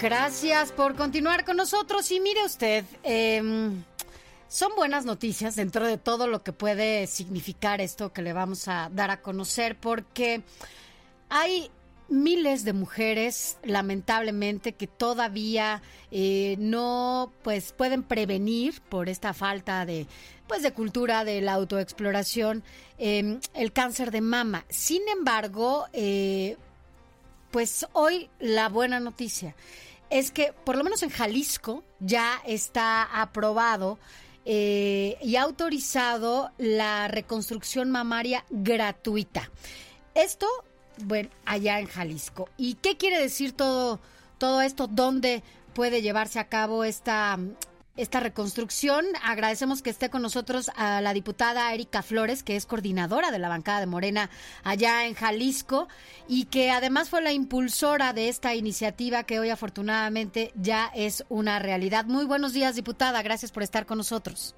Gracias por continuar con nosotros y mire usted, eh, son buenas noticias dentro de todo lo que puede significar esto que le vamos a dar a conocer porque hay miles de mujeres, lamentablemente, que todavía eh, no pues pueden prevenir por esta falta de pues de cultura de la autoexploración eh, el cáncer de mama. Sin embargo, eh, pues hoy la buena noticia es que por lo menos en Jalisco ya está aprobado eh, y autorizado la reconstrucción mamaria gratuita. Esto bueno, allá en Jalisco. ¿Y qué quiere decir todo, todo esto? ¿Dónde puede llevarse a cabo esta, esta reconstrucción? Agradecemos que esté con nosotros a la diputada Erika Flores, que es coordinadora de la bancada de Morena allá en Jalisco y que además fue la impulsora de esta iniciativa que hoy afortunadamente ya es una realidad. Muy buenos días, diputada. Gracias por estar con nosotros.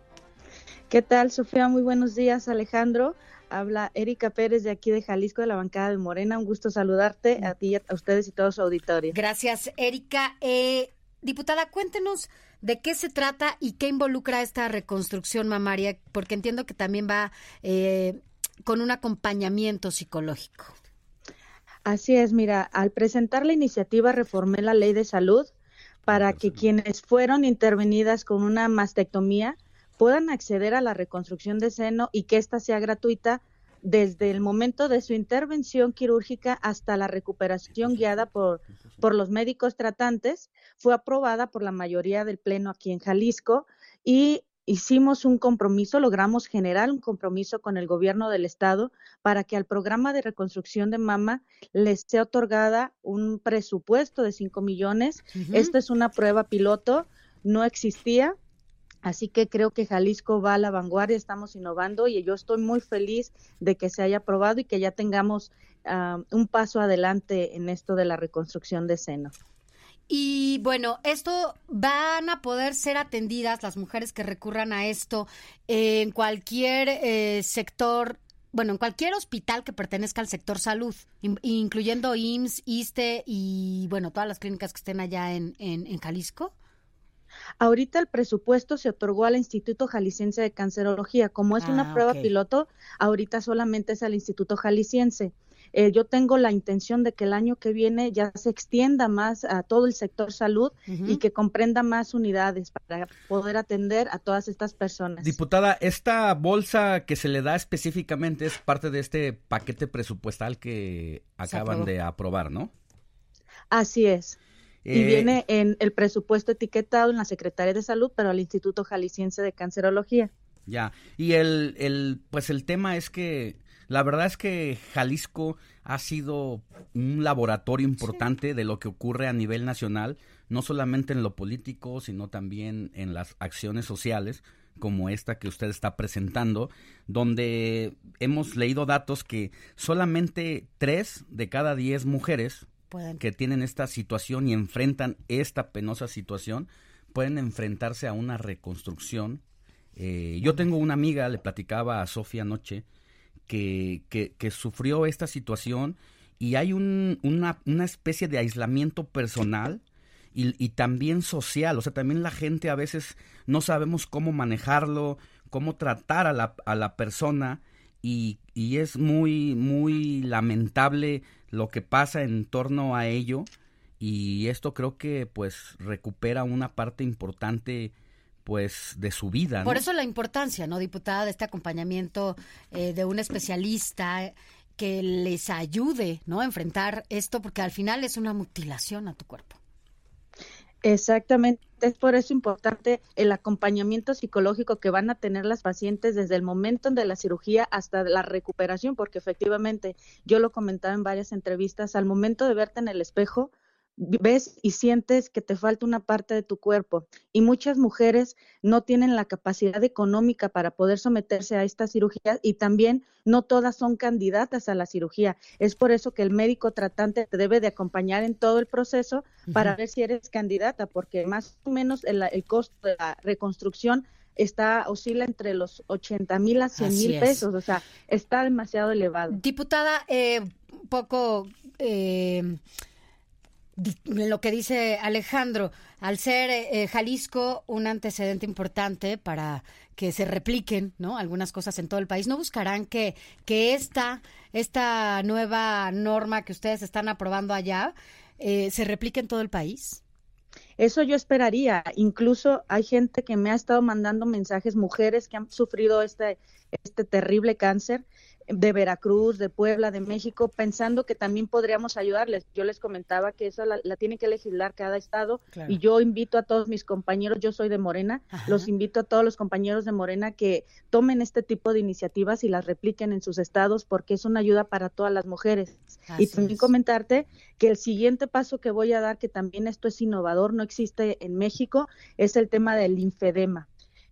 ¿Qué tal, Sofía? Muy buenos días, Alejandro. Habla Erika Pérez de aquí de Jalisco, de la bancada de Morena. Un gusto saludarte a ti, a ustedes y todo su auditorio. Gracias, Erika. Eh, diputada, cuéntenos de qué se trata y qué involucra esta reconstrucción mamaria, porque entiendo que también va eh, con un acompañamiento psicológico. Así es, mira, al presentar la iniciativa reformé la ley de salud para que quienes fueron intervenidas con una mastectomía puedan acceder a la reconstrucción de seno y que ésta sea gratuita desde el momento de su intervención quirúrgica hasta la recuperación guiada por, por los médicos tratantes, fue aprobada por la mayoría del Pleno aquí en Jalisco y hicimos un compromiso, logramos generar un compromiso con el gobierno del estado para que al programa de reconstrucción de mama les sea otorgada un presupuesto de 5 millones. Esta es una prueba piloto, no existía, Así que creo que Jalisco va a la vanguardia, estamos innovando y yo estoy muy feliz de que se haya aprobado y que ya tengamos uh, un paso adelante en esto de la reconstrucción de seno. Y bueno, esto van a poder ser atendidas las mujeres que recurran a esto en cualquier eh, sector, bueno, en cualquier hospital que pertenezca al sector salud, incluyendo IMSS, ISTE y bueno, todas las clínicas que estén allá en, en, en Jalisco. Ahorita el presupuesto se otorgó al Instituto Jalisciense de Cancerología. Como es una Ah, prueba piloto, ahorita solamente es al Instituto Jalisciense. Eh, yo tengo la intención de que el año que viene ya se extienda más a todo el sector salud y que comprenda más unidades para poder atender a todas estas personas. Diputada, esta bolsa que se le da específicamente es parte de este paquete presupuestal que acaban de aprobar, ¿no? Así es. Y Eh, viene en el presupuesto etiquetado en la Secretaría de Salud, pero al Instituto Jalisciense de Cancerología. Ya, y el, el, pues el tema es que la verdad es que Jalisco ha sido un laboratorio importante de lo que ocurre a nivel nacional, no solamente en lo político, sino también en las acciones sociales como esta que usted está presentando, donde hemos leído datos que solamente tres de cada diez mujeres Que tienen esta situación y enfrentan esta penosa situación pueden enfrentarse a una reconstrucción. Eh, yo tengo una amiga, le platicaba a Sofía anoche, que, que, que sufrió esta situación y hay un, una, una especie de aislamiento personal y, y también social. O sea, también la gente a veces no sabemos cómo manejarlo, cómo tratar a la, a la persona y, y es muy, muy lamentable lo que pasa en torno a ello y esto creo que pues recupera una parte importante pues de su vida. ¿no? Por eso la importancia, ¿no, diputada, de este acompañamiento eh, de un especialista que les ayude, ¿no, a enfrentar esto, porque al final es una mutilación a tu cuerpo. Exactamente, es por eso importante el acompañamiento psicológico que van a tener las pacientes desde el momento de la cirugía hasta la recuperación, porque efectivamente, yo lo comentaba en varias entrevistas, al momento de verte en el espejo, ves y sientes que te falta una parte de tu cuerpo. Y muchas mujeres no tienen la capacidad económica para poder someterse a esta cirugía y también no todas son candidatas a la cirugía. Es por eso que el médico tratante te debe de acompañar en todo el proceso para ver si eres candidata, porque más o menos el, costo de la reconstrucción está oscila entre los 80 mil a 100 mil pesos, o sea, está demasiado elevado. Diputada, eh, poco eh, lo que dice Alejandro, al ser eh, Jalisco un antecedente importante para que se repliquen ¿no? algunas cosas en todo el país, ¿no buscarán que, que esta, esta nueva norma que ustedes están aprobando allá eh, se replique en todo el país? Eso yo esperaría. Incluso hay gente que me ha estado mandando mensajes, mujeres que han sufrido este, este terrible cáncer, de Veracruz, de Puebla, de México, pensando que también podríamos ayudarles. Yo les comentaba que eso la, tiene que legislar cada estado y yo invito a todos mis compañeros, yo soy de Morena, los invito a todos los compañeros de Morena que tomen este tipo de iniciativas y las repliquen en sus estados porque es una ayuda para todas las mujeres. y también comentarte que el siguiente paso que voy a dar, que también esto es innovador, no existe en México, es el tema del linfedema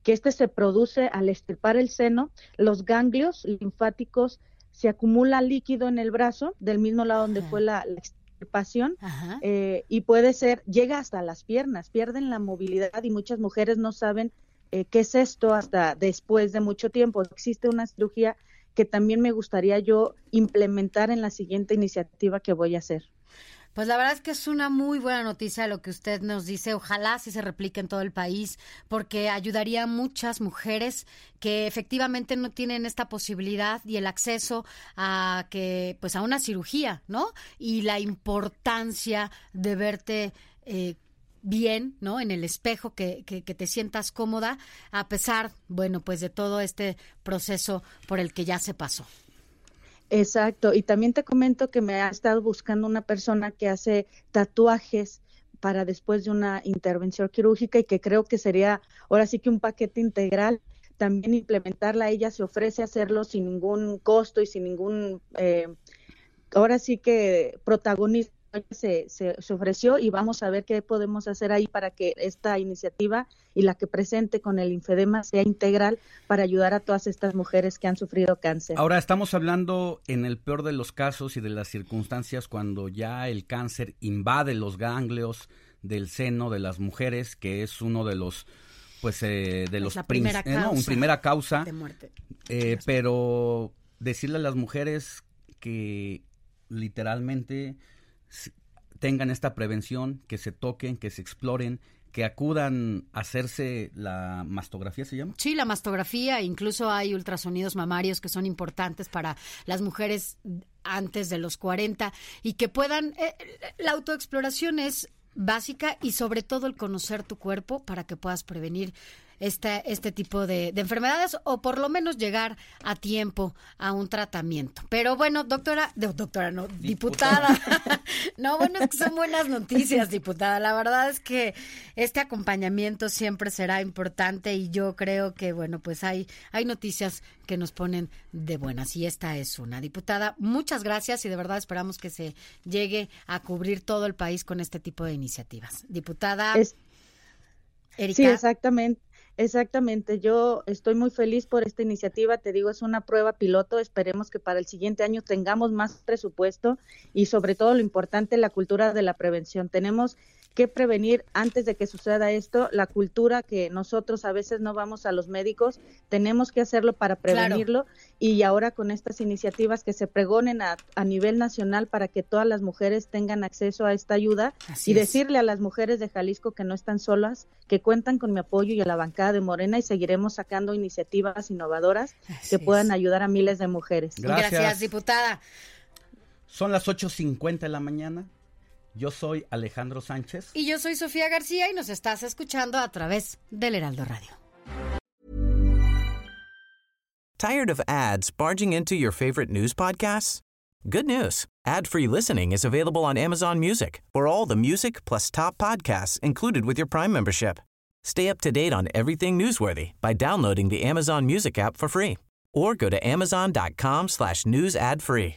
que este se produce al estirpar el seno, los ganglios linfáticos se acumula líquido en el brazo, del mismo lado donde fue la, extirpación, eh, y puede ser, llega hasta las piernas, pierden la movilidad y muchas mujeres no saben eh, qué es esto hasta después de mucho tiempo. Existe una cirugía que también me gustaría yo implementar en la siguiente iniciativa que voy a hacer. Pues la verdad es que es una muy buena noticia lo que usted nos dice. Ojalá sí se replique en todo el país, porque ayudaría a muchas mujeres que efectivamente no tienen esta posibilidad y el acceso a que, pues, a una cirugía, ¿no? Y la importancia de verte eh, bien, ¿no? En el espejo, que, que, que, te sientas cómoda, a pesar, bueno, pues de todo este proceso por el que ya se pasó. Exacto, y también te comento que me ha estado buscando una persona que hace tatuajes para después de una intervención quirúrgica y que creo que sería ahora sí que un paquete integral también implementarla. Ella se ofrece hacerlo sin ningún costo y sin ningún, eh, ahora sí que protagonismo se, se, ofreció y vamos a ver qué podemos hacer ahí para que esta iniciativa y la que presente con el Infedema sea integral para ayudar a todas estas mujeres que han sufrido cáncer. Ahora estamos hablando en el peor de los casos y de las circunstancias cuando ya el cáncer invade los ganglios del seno de las mujeres, que es uno de los pues eh, de los la primera causa, primera causa de muerte. Eh, pero decirle a las mujeres que literalmente tengan esta prevención, que se toquen, que se exploren, que acudan a hacerse la mastografía, ¿se llama? Sí, la mastografía, incluso hay ultrasonidos mamarios que son importantes para las mujeres antes de los 40 y que puedan, eh, la autoexploración es básica y sobre todo el conocer tu cuerpo para que puedas prevenir este, este tipo de, enfermedades o por lo menos llegar a tiempo a un tratamiento. Pero bueno, doctora, doctora, no, diputada. no, bueno, es que son buenas noticias, diputada. La verdad es que este acompañamiento siempre será importante y yo creo que, bueno, pues hay, hay noticias que nos ponen de buenas y esta es una. Diputada, muchas gracias y de verdad esperamos que se llegue a cubrir todo el país con este tipo de iniciativas. Diputada. Erika. Sí, exactamente. Exactamente, yo estoy muy feliz por esta iniciativa, te digo, es una prueba piloto, esperemos que para el siguiente año tengamos más presupuesto y sobre todo lo importante, la cultura de la prevención. Tenemos que prevenir antes de que suceda esto, la cultura que nosotros a veces no vamos a los médicos, tenemos que hacerlo para prevenirlo y ahora con estas iniciativas que se pregonen a, nivel nacional para que todas las mujeres tengan acceso a esta ayuda y decirle a las mujeres de Jalisco que no están solas, que cuentan con mi apoyo y a la bancada de Morena y seguiremos sacando iniciativas innovadoras que puedan ayudar a miles de mujeres. Gracias, Gracias diputada. Son las 8.50 de la mañana. Yo soy Alejandro Sánchez. Y yo soy Sofía García y nos estás escuchando a través del Heraldo Radio. ¿Tired of ads barging into your favorite news podcasts? Good news. Ad-free listening is available on Amazon Music for all the music plus top podcasts included with your Prime membership. Stay up to date on everything newsworthy by downloading the Amazon Music app for free or go to amazon.com slash news ad free.